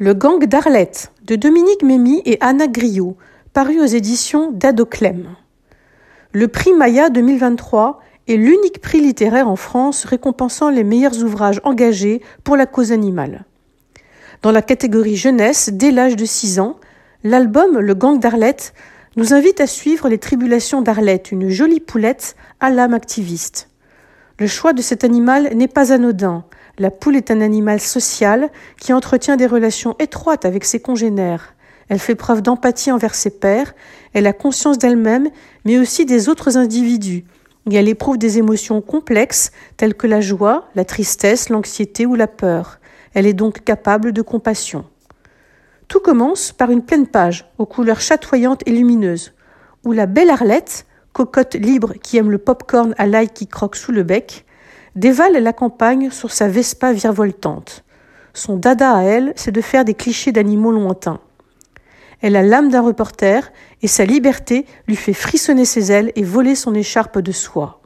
Le gang d'Arlette de Dominique Mémy et Anna Griot, paru aux éditions d'Adoclem. Le prix Maya 2023 est l'unique prix littéraire en France récompensant les meilleurs ouvrages engagés pour la cause animale. Dans la catégorie jeunesse, dès l'âge de 6 ans, l'album Le gang d'Arlette nous invite à suivre les tribulations d'Arlette, une jolie poulette à l'âme activiste. Le choix de cet animal n'est pas anodin. La poule est un animal social qui entretient des relations étroites avec ses congénères. Elle fait preuve d'empathie envers ses pairs, elle a conscience d'elle-même, mais aussi des autres individus, et elle éprouve des émotions complexes telles que la joie, la tristesse, l'anxiété ou la peur. Elle est donc capable de compassion. Tout commence par une pleine page aux couleurs chatoyantes et lumineuses, où la belle Arlette, cocotte libre qui aime le pop-corn à l'ail qui croque sous le bec, dévale la campagne sur sa Vespa virevoltante. Son dada à elle, c'est de faire des clichés d'animaux lointains. Elle a l'âme d'un reporter et sa liberté lui fait frissonner ses ailes et voler son écharpe de soie.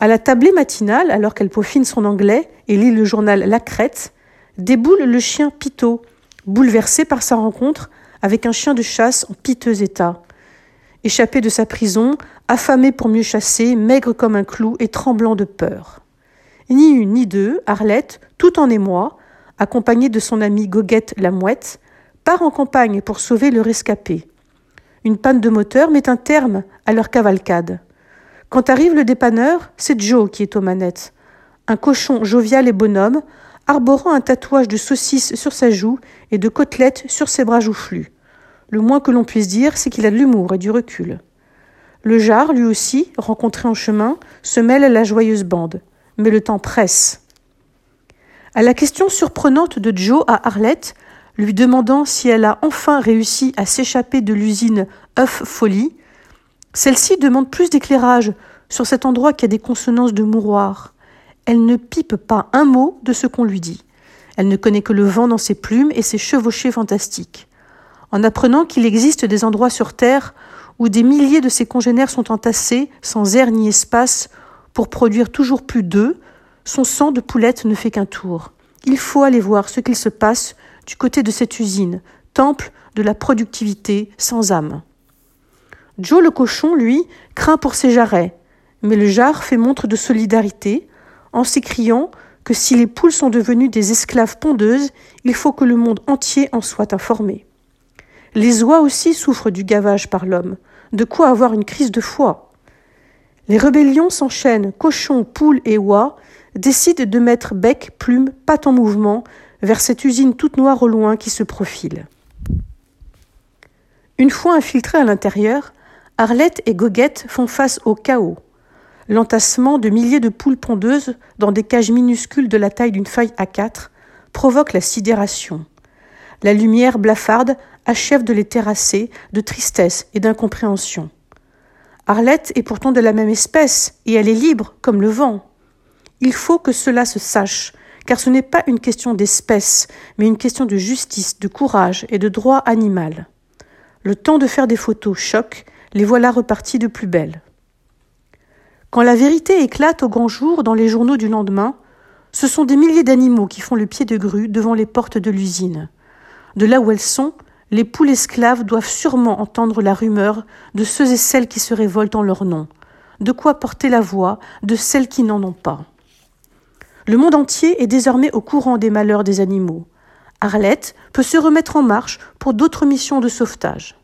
À la tablée matinale, alors qu'elle peaufine son anglais et lit le journal La Crête, déboule le chien Pitot, bouleversé par sa rencontre avec un chien de chasse en piteux état. Échappé de sa prison, affamé pour mieux chasser, maigre comme un clou et tremblant de peur. Ni une ni deux, Arlette, tout en émoi, accompagnée de son amie Goguette la mouette, part en campagne pour sauver le rescapé. Une panne de moteur met un terme à leur cavalcade. Quand arrive le dépanneur, c'est Joe qui est aux manettes. Un cochon jovial et bonhomme, arborant un tatouage de saucisse sur sa joue et de côtelette sur ses bras joufflus. Le moins que l'on puisse dire, c'est qu'il a de l'humour et du recul. Le jar, lui aussi, rencontré en chemin, se mêle à la joyeuse bande mais le temps presse. À la question surprenante de Joe à Arlette, lui demandant si elle a enfin réussi à s'échapper de l'usine œuf folie, celle-ci demande plus d'éclairage sur cet endroit qui a des consonances de mouroir. Elle ne pipe pas un mot de ce qu'on lui dit. Elle ne connaît que le vent dans ses plumes et ses chevauchées fantastiques. En apprenant qu'il existe des endroits sur Terre où des milliers de ses congénères sont entassés, sans air ni espace, pour produire toujours plus d'œufs, son sang de poulette ne fait qu'un tour. Il faut aller voir ce qu'il se passe du côté de cette usine, temple de la productivité sans âme. Joe le cochon, lui, craint pour ses jarrets, mais le jar fait montre de solidarité en s'écriant que si les poules sont devenues des esclaves pondeuses, il faut que le monde entier en soit informé. Les oies aussi souffrent du gavage par l'homme, de quoi avoir une crise de foi. Les rébellions s'enchaînent, cochons, poules et oies décident de mettre bec, plume, patte en mouvement vers cette usine toute noire au loin qui se profile. Une fois infiltrés à l'intérieur, Arlette et Goguette font face au chaos. L'entassement de milliers de poules pondeuses dans des cages minuscules de la taille d'une feuille A4 provoque la sidération. La lumière blafarde achève de les terrasser de tristesse et d'incompréhension. Arlette est pourtant de la même espèce, et elle est libre, comme le vent. Il faut que cela se sache, car ce n'est pas une question d'espèce, mais une question de justice, de courage et de droit animal. Le temps de faire des photos choque, les voilà reparties de plus belle. Quand la vérité éclate au grand jour dans les journaux du lendemain, ce sont des milliers d'animaux qui font le pied de grue devant les portes de l'usine. De là où elles sont, les poules esclaves doivent sûrement entendre la rumeur de ceux et celles qui se révoltent en leur nom, de quoi porter la voix de celles qui n'en ont pas. Le monde entier est désormais au courant des malheurs des animaux. Arlette peut se remettre en marche pour d'autres missions de sauvetage.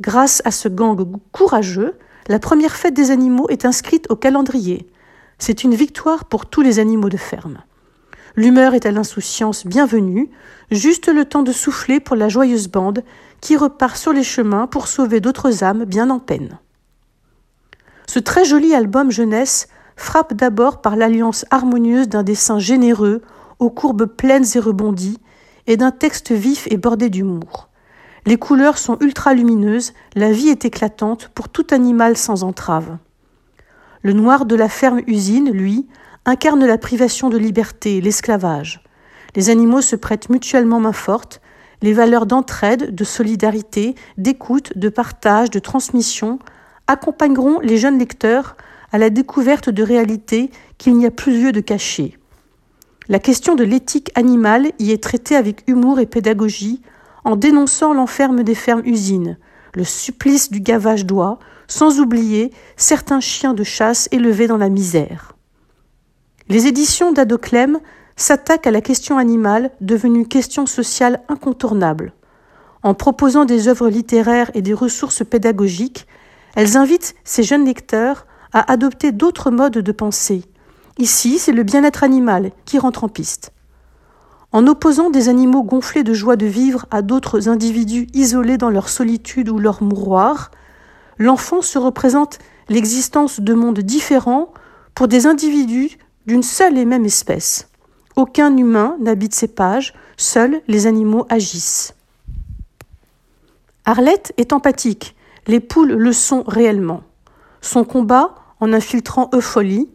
Grâce à ce gang courageux, la première fête des animaux est inscrite au calendrier. C'est une victoire pour tous les animaux de ferme. L'humeur est à l'insouciance bienvenue, juste le temps de souffler pour la joyeuse bande qui repart sur les chemins pour sauver d'autres âmes bien en peine. Ce très joli album jeunesse frappe d'abord par l'alliance harmonieuse d'un dessin généreux, aux courbes pleines et rebondies, et d'un texte vif et bordé d'humour. Les couleurs sont ultra lumineuses, la vie est éclatante pour tout animal sans entrave. Le noir de la ferme usine, lui, incarne la privation de liberté, l'esclavage. Les animaux se prêtent mutuellement main forte, les valeurs d'entraide, de solidarité, d'écoute, de partage, de transmission accompagneront les jeunes lecteurs à la découverte de réalités qu'il n'y a plus lieu de cacher. La question de l'éthique animale y est traitée avec humour et pédagogie, en dénonçant l'enferme des fermes-usines, le supplice du gavage d'oie, sans oublier certains chiens de chasse élevés dans la misère. Les éditions d'Adoclem s'attaquent à la question animale, devenue question sociale incontournable. En proposant des œuvres littéraires et des ressources pédagogiques, elles invitent ces jeunes lecteurs à adopter d'autres modes de pensée. Ici, c'est le bien-être animal qui rentre en piste. En opposant des animaux gonflés de joie de vivre à d'autres individus isolés dans leur solitude ou leur mouroir, l'enfant se représente l'existence de mondes différents pour des individus d'une seule et même espèce. Aucun humain n'habite ces pages, seuls les animaux agissent. Arlette est empathique, les poules le sont réellement. Son combat, en infiltrant Eupholie,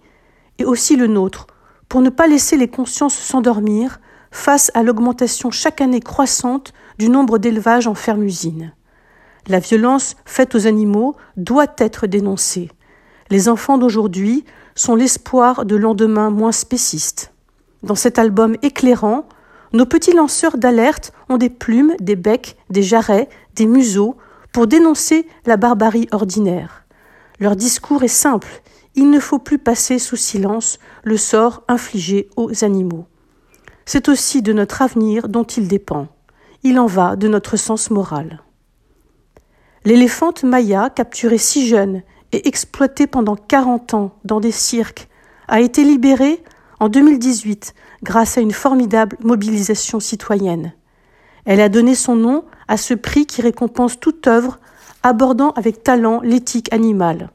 est aussi le nôtre, pour ne pas laisser les consciences s'endormir, face à l'augmentation chaque année croissante du nombre d'élevages en fermes-usines. La violence faite aux animaux doit être dénoncée. Les enfants d'aujourd'hui sont l'espoir de lendemains moins spécistes. Dans cet album éclairant, nos petits lanceurs d'alerte ont des plumes, des becs, des jarrets, des museaux pour dénoncer la barbarie ordinaire. Leur discours est simple, il ne faut plus passer sous silence le sort infligé aux animaux. C'est aussi de notre avenir dont il dépend. Il en va de notre sens moral. L'éléphante Maya, capturée si jeune et exploitée pendant 40 ans dans des cirques, a été libérée en 2018 grâce à une formidable mobilisation citoyenne. Elle a donné son nom à ce prix qui récompense toute œuvre abordant avec talent l'éthique animale.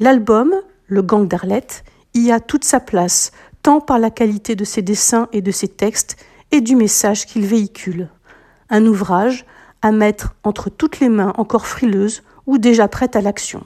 L'album, Le Gang d'Arlette, y a toute sa place, tant par la qualité de ses dessins et de ses textes et du message qu'il véhicule. Un ouvrage à mettre entre toutes les mains encore frileuses ou déjà prêtes à l'action.